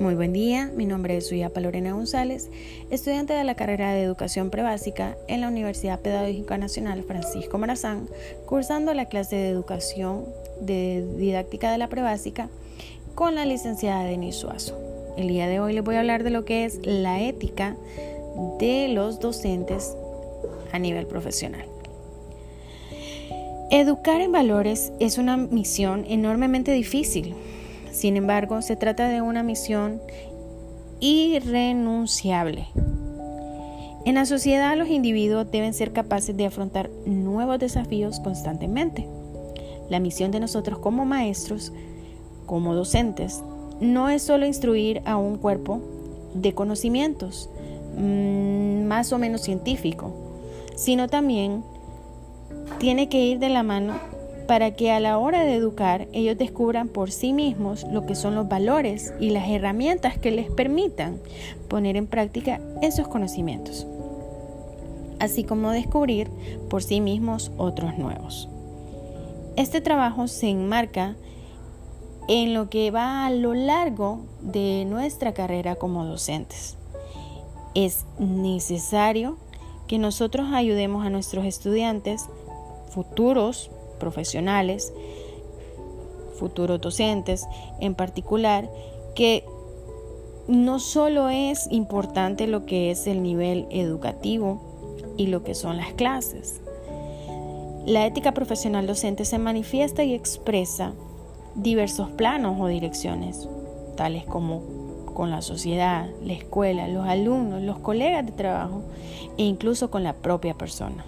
Muy buen día, mi nombre es Suyapa Lorena González, estudiante de la carrera de Educación Prebásica en la Universidad Pedagógica Nacional Francisco Morazán, cursando la clase de Educación de Didáctica de la Prebásica con la licenciada Denise Suazo. El día de hoy les voy a hablar de lo que es la ética de los docentes a nivel profesional. Educar en valores es una misión enormemente difícil sin embargo, se trata de una misión irrenunciable. En la sociedad los individuos deben ser capaces de afrontar nuevos desafíos constantemente. La misión de nosotros como maestros, como docentes, no es solo instruir a un cuerpo de conocimientos mm, más o menos científico, sino también tiene que ir de la mano para que a la hora de educar ellos descubran por sí mismos lo que son los valores y las herramientas que les permitan poner en práctica esos conocimientos, así como descubrir por sí mismos otros nuevos. Este trabajo se enmarca en lo que va a lo largo de nuestra carrera como docentes. Es necesario que nosotros ayudemos a nuestros estudiantes futuros profesionales, futuros docentes en particular, que no solo es importante lo que es el nivel educativo y lo que son las clases. La ética profesional docente se manifiesta y expresa diversos planos o direcciones, tales como con la sociedad, la escuela, los alumnos, los colegas de trabajo e incluso con la propia persona.